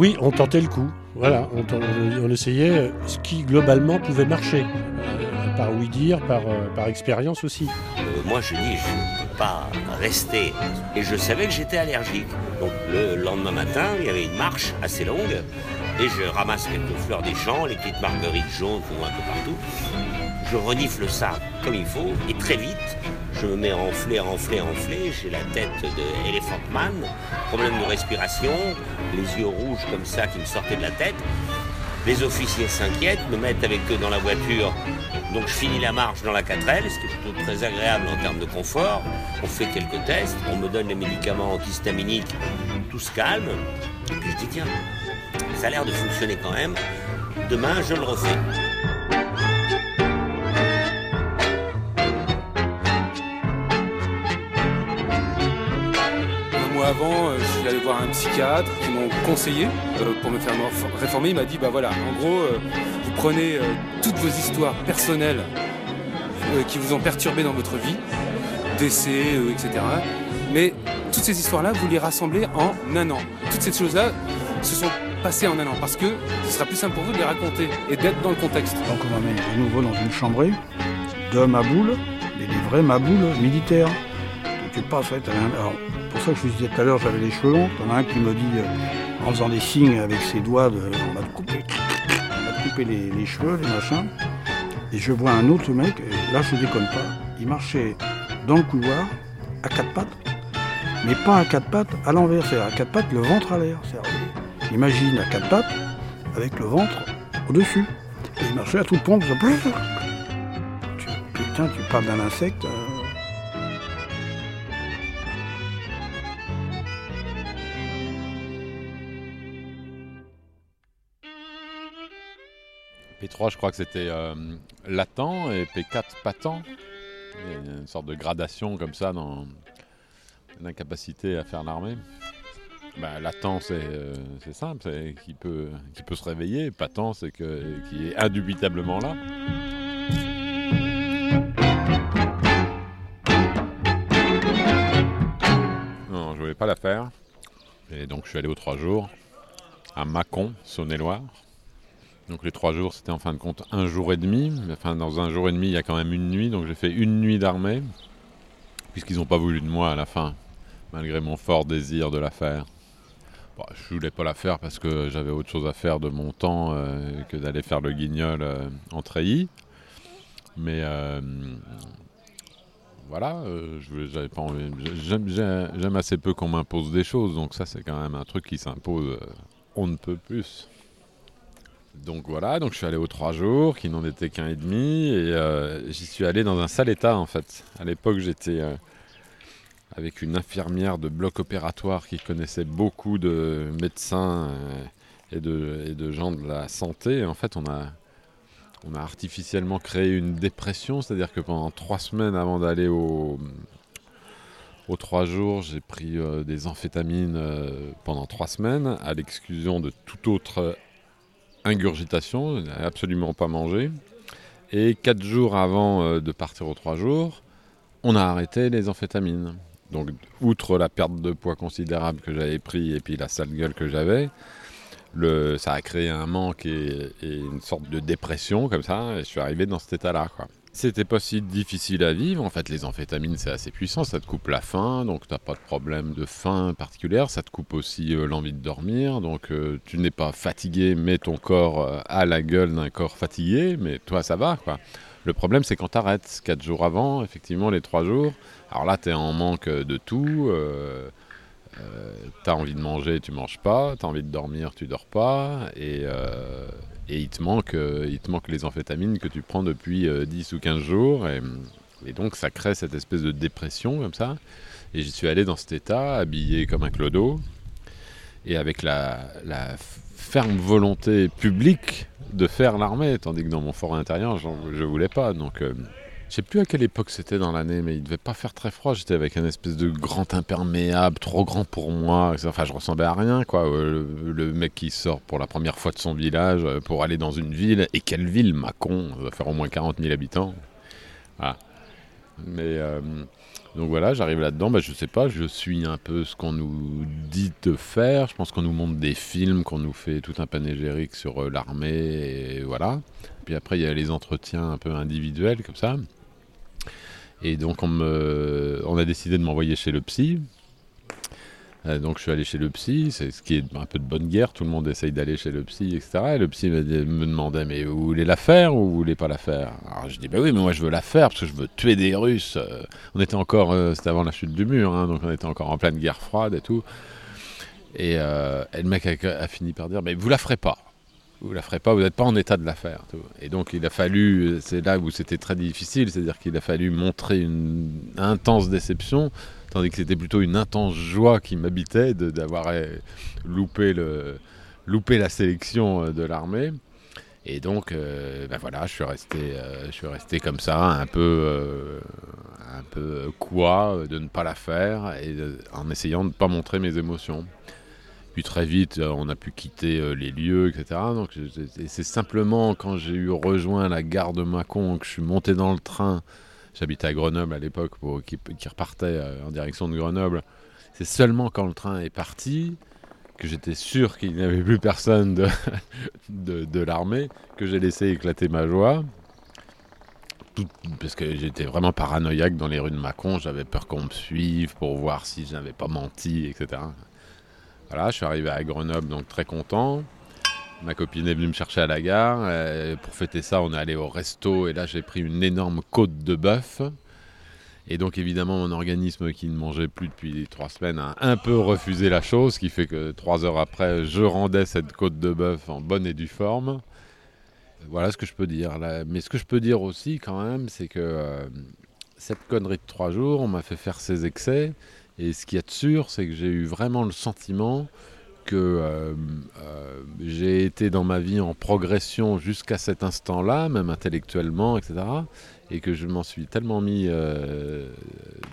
Oui, on tentait le coup. Voilà, on, essayait ce qui globalement pouvait marcher. Euh, par oui dire, par, euh, expérience aussi. moi, je dis, je ne peux pas rester. Et je savais que j'étais allergique. Donc le lendemain matin, il y avait une marche assez longue. Et je ramasse quelques fleurs des champs, les petites marguerites jaunes qu'on voit un peu partout. Je renifle ça comme il faut. Et très vite, je me mets à enfler, enfler, enfler. J'ai la tête de Elephant Man, problème de respiration, les yeux rouges comme ça qui me sortaient de la tête. Les officiers s'inquiètent, me mettent avec eux dans la voiture. Donc je finis la marche dans la 4L, ce qui est plutôt très agréable en termes de confort. On fait quelques tests, on me donne les médicaments antihistaminiques, tout se calme. Et puis je dis tiens, ça a l'air de fonctionner quand même. Demain, je le refais. Avant, euh, je suis allé voir un psychiatre qui m'ont conseillé euh, pour me faire réformer. Il m'a dit, bah voilà, en gros, euh, vous prenez toutes vos histoires personnelles qui vous ont perturbé dans votre vie, décès, etc. Mais toutes ces histoires-là, vous les rassemblez en un an. Toutes ces choses-là se sont passées en un an parce que ce sera plus simple pour vous de les raconter et d'être dans le contexte. Donc on m'amène de nouveau dans une chambrée de maboules, mais des vrais maboules militaires. Tu pas fait. Alors, pour ça que je vous disais tout à l'heure, j'avais les cheveux longs. Il y en a un qui me dit, euh, en faisant des signes avec ses doigts, de, on va te couper, on va couper les, cheveux, les machins. Et je vois un autre mec, et là je déconne pas, il marchait dans le couloir, à quatre pattes, mais pas à quatre pattes à l'envers, c'est à quatre pattes, le ventre à l'air. Imagine à quatre pattes, avec le ventre au-dessus. Et il marchait à toute pompe. putain, tu parles d'un insecte. P3, je crois que c'était euh, latent et P4 patent. Il y a une sorte de gradation comme ça dans l'incapacité à faire l'armée. Bah, latent, c'est euh, simple, c'est qui peut, peut se réveiller. Patent, c'est que, qui est indubitablement là. Non, je voulais pas la faire. Et donc je suis allé aux trois jours à Mâcon, Saône-et-Loire. Donc les trois jours, c'était en fin de compte un jour et demi. Enfin, dans un jour et demi, il y a quand même une nuit. Donc j'ai fait une nuit d'armée, puisqu'ils n'ont pas voulu de moi à la fin, malgré mon fort désir de la faire. Bon, je voulais pas la faire parce que j'avais autre chose à faire de mon temps euh, que d'aller faire le guignol euh, en treillis. Mais euh, voilà, J'aime assez peu qu'on m'impose des choses, donc ça c'est quand même un truc qui s'impose. on ne peut plus. Donc voilà, donc je suis allé aux trois jours, qui n'en étaient qu'un et demi, et euh, j'y suis allé dans un sale état en fait. À l'époque, j'étais euh, avec une infirmière de bloc opératoire qui connaissait beaucoup de médecins euh, et, de, gens de la santé. en fait, on a, on a artificiellement créé une dépression, c'est-à-dire que pendant trois semaines avant d'aller aux trois jours, j'ai pris des amphétamines pendant trois semaines, à l'exclusion de toute autre ingurgitation, absolument pas mangé. Et quatre jours avant euh, de partir aux trois jours, on a arrêté les amphétamines. Donc, outre la perte de poids considérable que j'avais pris et puis la sale gueule que j'avais, ça a créé un manque et, et, une sorte de dépression comme ça. Et je suis arrivé dans cet état-là. C'était pas si difficile à vivre. En fait, les amphétamines, c'est assez puissant. Ça te coupe la faim, donc tu n'as pas de problème de faim particulière. Ça te coupe aussi euh, l'envie de dormir. Donc euh, tu n'es pas fatigué, mais ton corps euh, a la gueule d'un corps fatigué. Mais toi, ça va. quoi. Le problème, c'est quand tu arrêtes. Quatre jours avant, effectivement, les trois jours. Alors là, tu es en manque de tout. tu as envie de manger, tu manges pas. Tu as envie de dormir, tu dors pas. Et et il te, manque, euh, il te manque les amphétamines que tu prends depuis 10 euh, ou 15 jours. Et, donc ça crée cette espèce de dépression comme ça. Et j'y suis allé dans cet état, habillé comme un clodo, et avec la, ferme volonté publique de faire l'armée, tandis que dans mon fort intérieur, je ne voulais pas. Donc euh, je sais plus à quelle époque c'était dans l'année, mais il devait pas faire très froid. J'étais avec un espèce de grand imperméable, trop grand pour moi. Enfin, je ressemblais à rien, quoi. Euh, le, mec qui sort pour la première fois de son village euh, pour aller dans une ville. Et quelle ville, Macon Ça doit faire au moins 40 000 habitants. Voilà. Mais euh, donc voilà, j'arrive là-dedans, bah, je sais pas, je suis un peu ce qu'on nous dit de faire. Je pense qu'on nous montre des films, qu'on nous fait tout un panégyrique sur l'armée, et voilà. Puis après, il y a les entretiens un peu individuels comme ça. Et donc on, a décidé de m'envoyer chez le psy. Euh, donc je suis allé chez le psy, c'est ce qui est un peu de bonne guerre, tout le monde essaye d'aller chez le psy, etc. Et le psy me, demandait, mais vous voulez la faire ou vous voulez pas la faire? Alors je dis, bah oui, mais moi je veux la faire parce que je veux tuer des Russes. Euh, on était encore, euh, c'était avant la chute du mur, hein, donc on était encore en pleine guerre froide et tout. Et, et le mec a, a fini par dire, mais vous la ferez pas. Vous la ferez pas, vous n'êtes pas en état de la faire. Et donc il a fallu, c'est là où c'était très difficile, c'est-à-dire qu'il a fallu montrer une intense déception, tandis que c'était plutôt une intense joie qui m'habitait d'avoir euh, loupé, loupé la sélection euh, de l'armée. Et donc, euh, ben voilà, je suis resté, euh, je suis resté comme ça, un peu, un peu quoi de ne pas la faire, en essayant de ne pas montrer mes émotions. Puis très vite, euh, on a pu quitter euh, les lieux, etc. Donc c'est simplement quand j'ai eu rejoint la gare de Mâcon que je suis monté dans le train. J'habitais à Grenoble à l'époque, qui, qui repartait euh, en direction de Grenoble. C'est seulement quand le train est parti que j'étais sûr qu'il n'y avait plus personne de, de, l'armée que j'ai laissé éclater ma joie. Parce que j'étais vraiment paranoïaque dans les rues de Mâcon. J'avais peur qu'on me suive pour voir si je n'avais pas menti, etc. Voilà, je suis arrivé à Grenoble, donc très content. Ma copine est venue me chercher à la gare. Euh, pour fêter ça, on est allé au resto et là, j'ai pris une énorme côte de bœuf. Et donc, évidemment, mon organisme qui ne mangeait plus depuis trois semaines a un peu refusé la chose, ce qui fait que trois heures après, je rendais cette côte de bœuf en bonne et due forme. Voilà ce que je peux dire. Mais ce que je peux dire aussi, quand même, c'est que euh, cette connerie de trois jours, on m'a fait faire ces excès. Et ce qu'il y a de sûr, c'est que j'ai eu vraiment le sentiment que euh, euh, j'ai été dans ma vie en progression jusqu'à cet instant-là, même intellectuellement, etc. Et que je m'en suis tellement mis euh,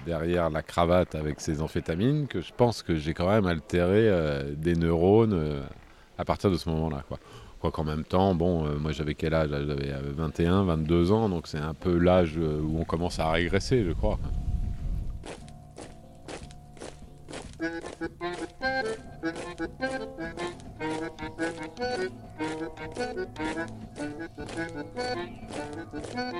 derrière la cravate avec ces amphétamines que je pense que j'ai quand même altéré des neurones à partir de ce moment-là. Quoi. Qu'en même temps, bon, moi j'avais quel âge? J'avais euh, 21, 22 ans, donc c'est un peu l'âge où on commence à régresser, je crois. Thank you.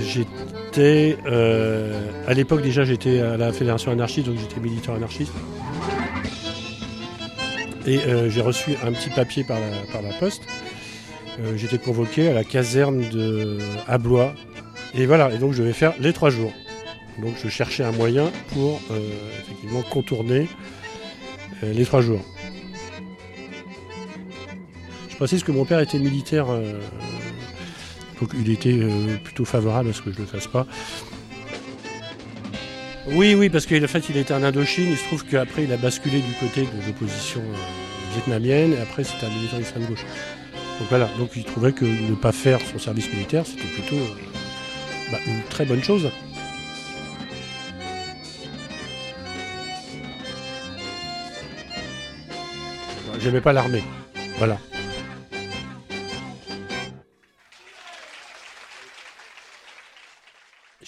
J'étais. euh, à l'époque, déjà, j'étais à la Fédération anarchiste, donc j'étais militant anarchiste. Et euh, j'ai reçu un petit papier par la, poste. Euh, j'étais convoqué à la caserne de à Blois. Et voilà, et donc je vais faire les trois jours. Donc je cherchais un moyen pour effectivement contourner les trois jours. Je précise que mon père était militaire, donc il était euh, plutôt favorable à ce que je ne le fasse pas. Oui, oui, parce qu'en fait il était en Indochine, il se trouve qu'après il a basculé du côté de l'opposition euh, vietnamienne, et après c'était un militant d'extrême gauche. Donc voilà, donc il trouvait que ne pas faire son service militaire, c'était plutôt euh, bah, une très bonne chose. J'aimais pas l'armée. Voilà.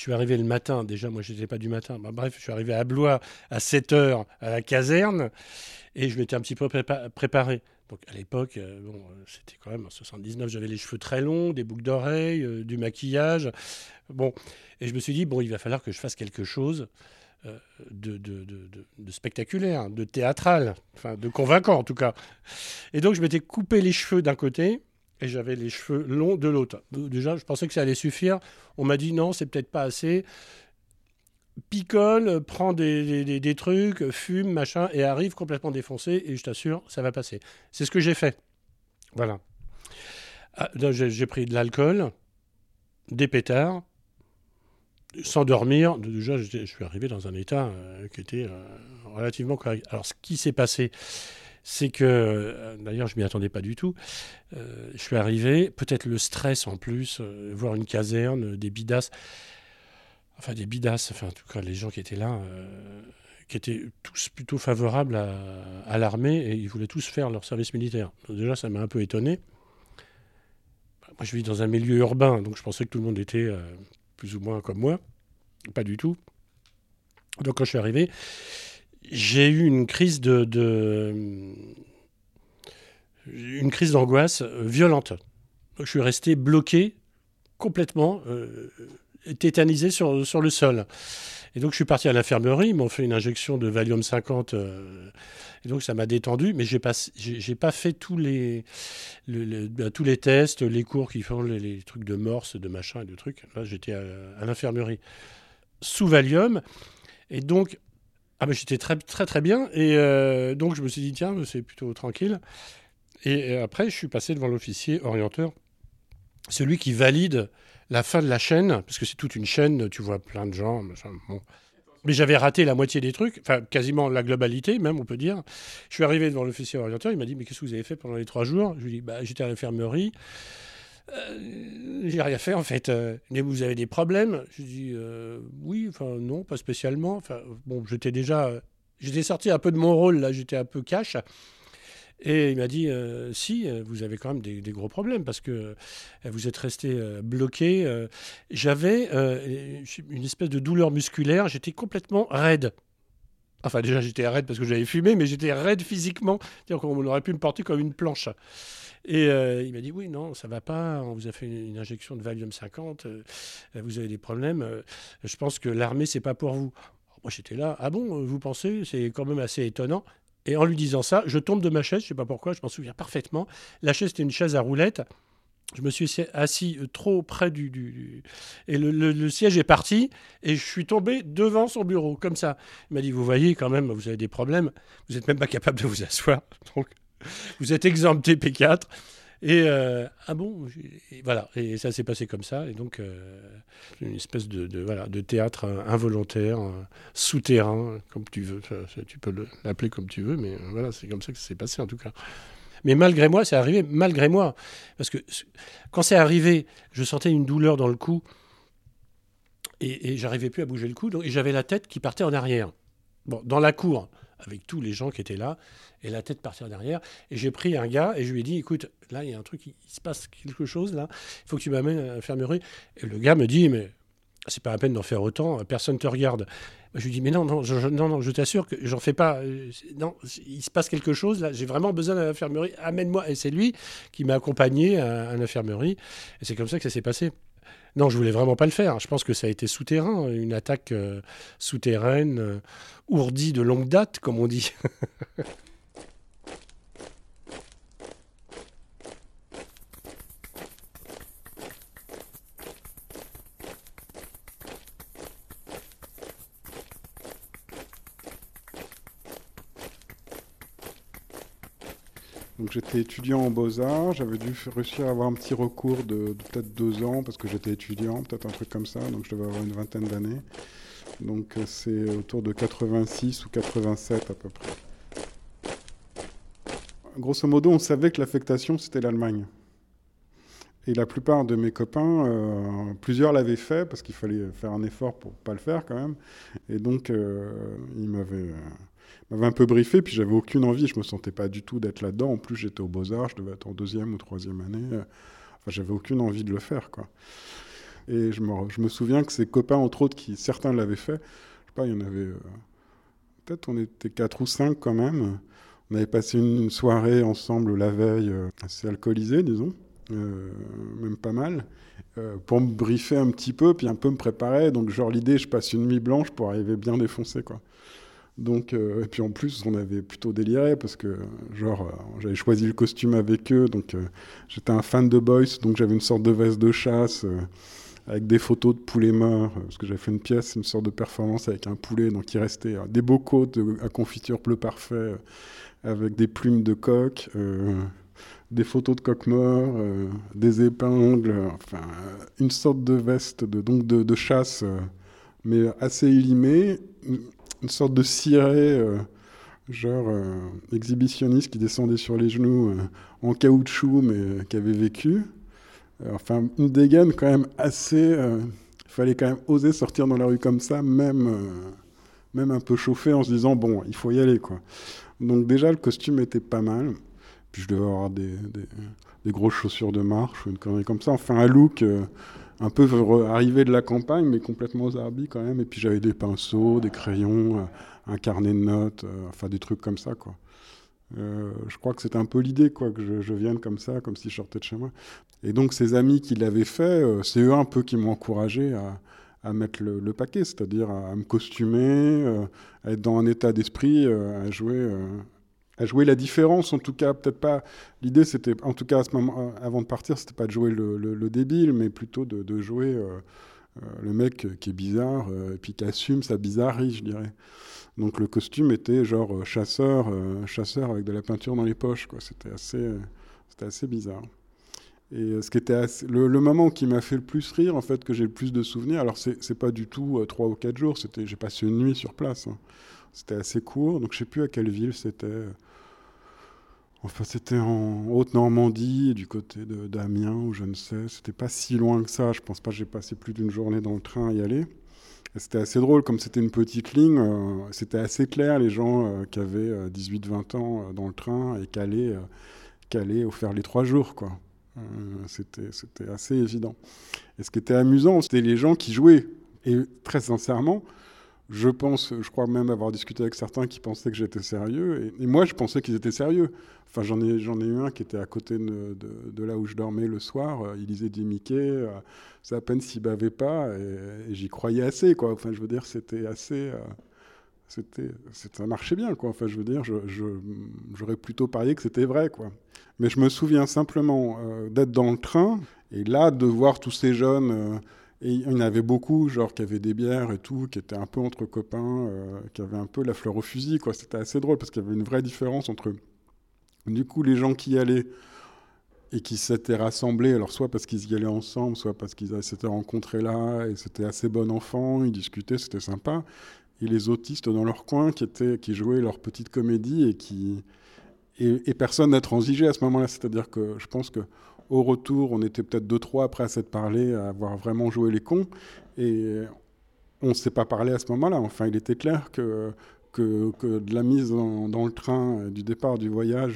Je suis arrivé le matin, déjà, moi j'étais pas du matin. Bah, bref, je suis arrivé à Blois à 7h à la caserne et je m'étais un petit peu prépa- préparé. Donc à l'époque, euh, bon, euh, c'était quand même en 79, j'avais les cheveux très longs, des boucles d'oreilles, euh, du maquillage. Bon, et je me suis dit, bon, il va falloir que je fasse quelque chose de- de spectaculaire, de théâtral, enfin de convaincant en tout cas. Et donc je m'étais coupé les cheveux d'un côté et j'avais les cheveux longs de l'autre. Déjà, je pensais que ça allait suffire. On m'a dit non, c'est peut-être pas assez. Picole, euh, prend des, trucs, fume, machin, et arrive complètement défoncé, et je t'assure, ça va passer. C'est ce que j'ai fait. Voilà. Ah, j'ai pris de l'alcool, des pétards, sans dormir, déjà, je suis arrivé dans un état qui était relativement correct. Alors, ce qui s'est passé, c'est que, d'ailleurs, je m'y attendais pas du tout. je suis arrivé, peut-être le stress en plus, voir une caserne, des bidasses enfin des bidasses, enfin en tout cas les gens qui étaient là, euh, qui étaient tous plutôt favorables à, l'armée et ils voulaient tous faire leur service militaire. déjà ça m'a un peu étonné. Moi je vis dans un milieu urbain, donc je pensais que tout le monde était euh, plus ou moins comme moi. Pas du tout. Donc quand je suis arrivé, j'ai eu une crise de, une crise d'angoisse violente. je suis resté bloqué complètement. Euh, tétanisé sur, sur le sol. Et donc je suis parti à l'infirmerie, ils m'ont fait une injection de Valium 50, euh, et donc ça m'a détendu, mais j'ai pas, pas fait tous les, bah, tous les tests, les cours qui font les, trucs de morse, de machin et de trucs. Là j'étais à, l'infirmerie sous Valium, et donc ah ben, j'étais très très très bien, et euh, donc je me suis dit tiens c'est plutôt tranquille. Et après je suis passé devant l'officier orienteur, celui qui valide la fin de la chaîne, parce que c'est toute une chaîne, tu vois plein de gens. Mais j'avais raté la moitié des trucs, enfin quasiment la globalité même, on peut dire. Je suis arrivé devant l'officier orienteur, il m'a dit Mais qu'est-ce que vous avez fait pendant les trois jours? Je lui ai dit bah, J'étais à l'infirmerie. Euh, j'ai rien fait en fait. Euh, mais vous avez des problèmes? Je dit euh, Oui, enfin non, pas spécialement. Enfin, bon, j'étais déjà. J'étais sorti un peu de mon rôle, là, j'étais un peu cash. Et il m'a dit euh, si, vous avez quand même des, gros problèmes parce que vous êtes resté bloqué. J'avais une espèce de douleur musculaire, j'étais complètement raide. Enfin, déjà, j'étais raide parce que j'avais fumé, mais j'étais raide physiquement. C'est-à-dire qu'on aurait pu me porter comme une planche. Et il m'a dit oui, non, ça va pas. On vous a fait une, injection de Valium 50. vous avez des problèmes. je pense que l'armée, c'est pas pour vous. moi, j'étais là. Ah bon, vous pensez? C'est quand même assez étonnant. Et en lui disant ça, je tombe de ma chaise, je ne sais pas pourquoi, je m'en souviens parfaitement. La chaise, était une chaise à roulettes. Je me suis assis euh, trop près du... Et le, siège est parti, et je suis tombé devant son bureau, comme ça. Il m'a dit, vous voyez quand même, vous avez des problèmes, vous n'êtes même pas capable de vous asseoir. Donc, vous êtes exempté P4. Et euh, ah bon, voilà, et ça s'est passé comme ça, et donc euh, une espèce de, voilà, de théâtre involontaire, souterrain, comme tu veux, tu peux l'appeler comme tu veux, mais voilà, c'est comme ça que ça s'est passé en tout cas. Mais malgré moi, c'est arrivé malgré moi, parce que quand c'est arrivé, je sentais une douleur dans le cou, et, j'arrivais plus à bouger le cou, et j'avais la tête qui partait en arrière. Bon, dans la cour, avec tous les gens qui étaient là, et la tête partir derrière. Et j'ai pris un gars et je lui ai dit, écoute, là, il y a un truc, il, se passe quelque chose, là, il faut que tu m'amènes à l'infirmerie. Et le gars me dit, mais c'est pas la peine d'en faire autant, personne te regarde. Je lui dis, mais non, non, je, non, non, je t'assure que j'en fais pas. Euh, non, il se passe quelque chose, là, j'ai vraiment besoin d'une infirmerie, amène-moi. Et c'est lui qui m'a accompagné à, à l'infirmerie. Et c'est comme ça que ça s'est passé. Non, je voulais vraiment pas le faire. Je pense que ça a été souterrain, une attaque euh, souterraine, euh, ourdie de longue date, comme on dit. Donc j'étais étudiant en beaux-arts, j'avais dû réussir à avoir un petit recours de, peut-être deux ans parce que j'étais étudiant, peut-être un truc comme ça, donc je devais avoir une vingtaine d'années. Donc euh, c'est autour de 86 ou 87 à peu près. Grosso modo, on savait que l'affectation c'était l'Allemagne. Et la plupart de mes copains, euh, plusieurs l'avaient fait parce qu'il fallait faire un effort pour pas le faire quand même. Et donc euh, ils m'avaient m'avait un peu briefé, puis j'avais aucune envie, je me sentais pas du tout d'être là-dedans. En plus, j'étais aux Beaux-Arts, je devais être en deuxième ou troisième année. Enfin, j'avais aucune envie de le faire, quoi. Et je me, je me souviens que ces copains, entre autres, qui certains l'avaient fait, je sais pas, il y en avait. Euh, peut-être on était quatre ou cinq quand même. On avait passé une, soirée ensemble la veille, euh, assez alcoolisée, disons, euh, même pas mal, pour me briefer un petit peu, puis un peu me préparer. Donc, genre, l'idée, je passe une nuit blanche pour arriver bien défoncé, quoi. Donc, euh, et puis en plus, on avait plutôt déliré parce que, genre, euh, j'avais choisi le costume avec eux. Donc, euh, j'étais un fan de Boys, donc j'avais une sorte de veste de chasse avec des photos de poulets morts. parce que j'avais fait une pièce, une sorte de performance avec un poulet. Donc, il restait des bocaux de, à confiture bleu parfait avec des plumes de coq, des photos de coq mort, des épingles, enfin, une sorte de veste de, donc de, de chasse mais assez élimé, une sorte de ciré, euh, genre euh, exhibitionniste qui descendait sur les genoux en caoutchouc, mais qui avait vécu. enfin, une dégaine quand même assez. Il fallait quand même oser sortir dans la rue comme ça, même, même un peu chauffé, en se disant bon, il faut y aller, quoi. Donc, déjà, le costume était pas mal. Puis je devais avoir des, des, grosses chaussures de marche ou une connerie comme ça. Enfin, un look euh, un peu arrivé de la campagne, mais complètement zarbi quand même. Et puis j'avais des pinceaux, des crayons, euh, un carnet de notes, euh, enfin des trucs comme ça, quoi. je crois que c'était un peu l'idée, quoi, que je, vienne comme ça, comme si je sortais de chez moi. Et donc ces amis qui l'avaient fait, c'est eux un peu qui m'ont encouragé à, à mettre le paquet, c'est-à-dire à, me costumer, à être dans un état d'esprit, à jouer à jouer la différence, en tout cas, peut-être pas. L'idée, c'était, en tout cas, à ce moment, euh, avant de partir, c'était pas de jouer le, débile, mais plutôt de, jouer euh, euh, le mec qui est bizarre et puis qui assume sa bizarrerie, je dirais. Donc le costume était genre chasseur, chasseur avec de la peinture dans les poches, quoi. C'était assez, c'était assez bizarre. Et ce qui était le, moment qui m'a fait le plus rire, en fait, que j'ai le plus de souvenirs, alors c'est pas du tout trois ou quatre jours, c'était, j'ai passé une nuit sur place. Hein. C'était assez court, donc je sais plus à quelle ville c'était. Enfin, c'était en Haute-Normandie, du côté d'Amiens, ou je ne sais. C'était pas si loin que ça. Je pense pas que j'ai passé plus d'une journée dans le train à y aller. C'était assez drôle, comme c'était une petite ligne, euh, c'était assez clair, les gens euh, qui avaient 18-20 euh, ans dans le train et qui allaient, qui faire les trois jours, quoi. c'était assez évident. Et ce qui était amusant, c'était les gens qui jouaient. Et très sincèrement, je pense, je crois même avoir discuté avec certains qui pensaient que j'étais sérieux. Et, moi, je pensais qu'ils étaient sérieux. Enfin, j'en ai, j'en ai eu un qui était à côté de, là où je dormais le soir. Euh, il lisait des Mickey. Euh, c'est à peine s'il bavait pas. Et, j'y croyais assez, quoi. Enfin, je veux dire, c'était assez. Euh, c'était, ça marchait bien, quoi. Enfin, je veux dire, j'aurais plutôt parié que c'était vrai, quoi. Mais je me souviens simplement d'être dans le train et là, de voir tous ces jeunes et il y en avait beaucoup, genre qui avaient des bières et tout, qui étaient un peu entre copains, euh, qui avaient un peu la fleur au fusil, quoi. C'était assez drôle parce qu'il y avait une vraie différence entre, du coup, les gens qui y allaient et qui s'étaient rassemblés, alors soit parce qu'ils y allaient ensemble, soit parce qu'ils s'étaient rencontrés là et c'était assez bon enfant, ils discutaient, c'était sympa. Et les autistes dans leur coin qui étaient, qui jouaient leur petite comédie et qui et, et personne n'a transigé à ce moment-là. C'est-à-dire que je pense que au retour, on était peut-être deux, trois après à s'être parlé, à avoir vraiment joué les cons. Et on ne s'est pas parlé à ce moment-là. Enfin, il était clair que, de la mise dans, le train, du départ du voyage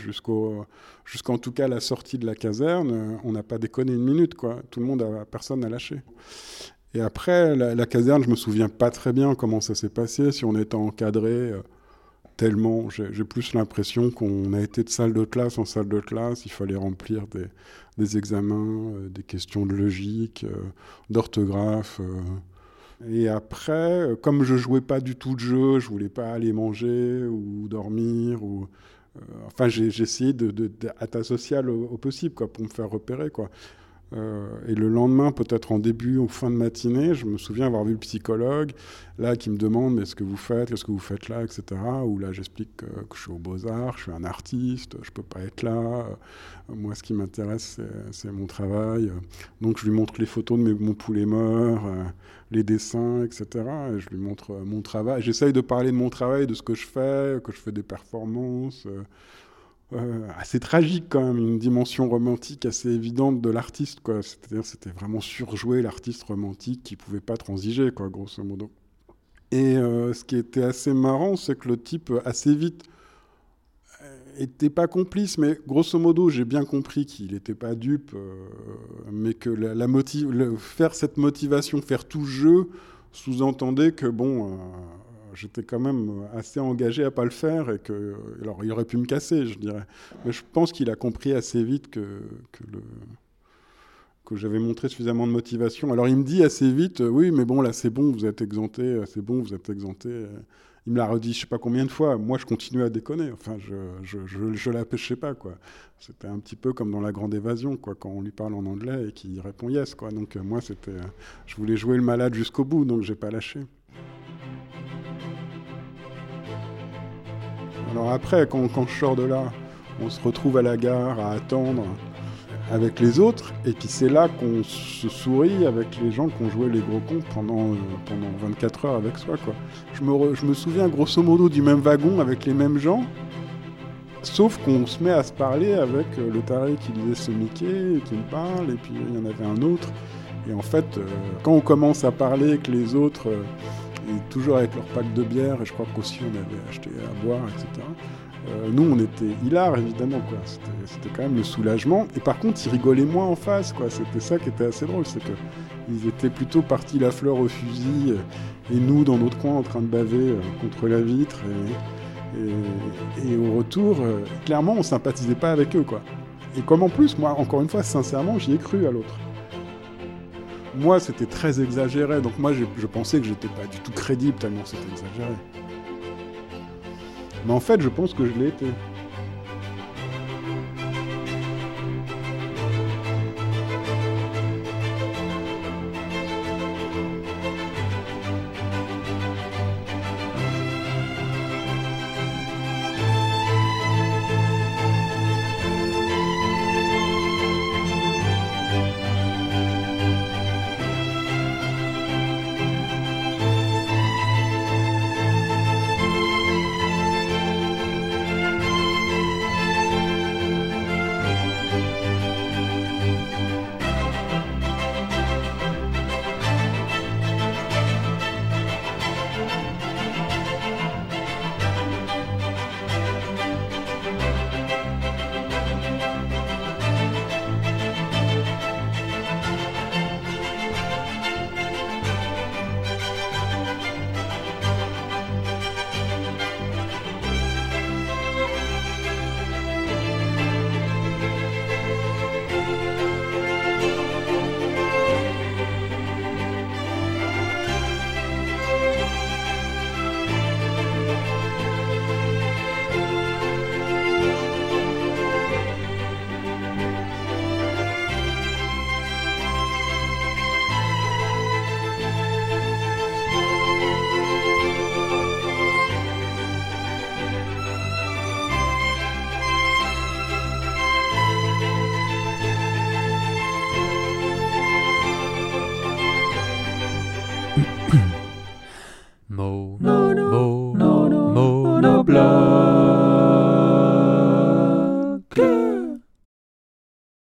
jusqu'en tout cas la sortie de la caserne, on n'a pas déconné une minute. Quoi. Tout le monde, a, personne n'a lâché. Et après, la, la, caserne, je me souviens pas très bien comment ça s'est passé, si on était encadré. Euh, tellement, j'ai plus l'impression qu'on a été de salle de classe en salle de classe, il fallait remplir des, examens, euh, des questions de logique, euh, d'orthographe. Euh. Et après, comme je jouais pas du tout de jeu, je voulais pas aller manger ou dormir ou enfin j'ai essayé de, de, asocial au, au, possible quoi pour me faire repérer quoi. Euh, et le lendemain, peut-être en début ou fin de matinée, je me souviens avoir vu le psychologue, là, qui me demande mais ce que vous faites, qu'est-ce que vous faites là, etc. Où là, j'explique que, je suis au Beaux-Arts, je suis un artiste, je peux pas être là. Euh, moi, ce qui m'intéresse, c'est mon travail. Donc, je lui montre les photos de mes, mon poulet mort, euh, les dessins, etc. Et je lui montre mon travail. J'essaye de parler de mon travail, de ce que je fais, que je fais des performances. Euh, assez tragique quand même, une dimension romantique assez évidente de l'artiste, quoi. C'est-à-dire c'était vraiment surjoué l'artiste romantique qui pouvait pas transiger, quoi, grosso modo. Et euh, ce qui était assez marrant, c'est que le type assez vite euh, était pas complice, mais grosso modo, j'ai bien compris qu'il n'était pas dupe, mais que la, la faire cette motivation, faire tout jeu, sous-entendait que bon j'étais quand même assez engagé à pas le faire et que alors il aurait pu me casser, je dirais. Mais je pense qu'il a compris assez vite que, que j'avais montré suffisamment de motivation. Alors il me dit assez vite, euh, oui, mais bon là c'est bon, vous êtes exempté, euh, c'est bon, vous êtes exempté. Il me l'a redit je sais pas combien de fois. Moi je continuais à déconner. Enfin je je, je, je la pêchais pas quoi. C'était un petit peu comme dans la grande évasion quoi, quand on lui parle en anglais et qu'il répond yes quoi. Donc euh, moi c'était, je voulais jouer le malade jusqu'au bout, donc j'ai pas lâché. Alors après, quand, je sors de là, on se retrouve à la gare à attendre. avec les autres, et puis c'est là qu'on se sourit avec les gens qui ont joué les gros cons pendant, euh, pendant 24 heures avec soi. Je, me je me souviens grosso modo du même wagon avec les mêmes gens, sauf qu'on se met à se parler avec euh, le taré qui lisait ce Mickey, et qui me parle, et puis il y en avait un autre. Et en fait, euh, quand on commence à parler avec les autres, et toujours avec leur pack de bière, et je crois qu'aussi on avait acheté à boire, etc. Euh, nous, on était hilar, évidemment, quoi. C'était- quand même le soulagement. Et par contre, ils rigolaient moins en face, quoi. C'était ça qui était assez drôle, c'est que ils étaient plutôt partis la fleur au fusil, et nous, dans notre coin, en train de baver euh, contre la vitre. Et au retour, euh, clairement, on sympathisait pas avec eux, quoi. Et comme en plus, moi, encore une fois, sincèrement, j'y ai cru à l'autre. Moi, c'était très exagéré, donc moi, je pensais que j'étais pas du tout crédible tellement c'était exagéré. Mais en fait, je pense que je l'ai été.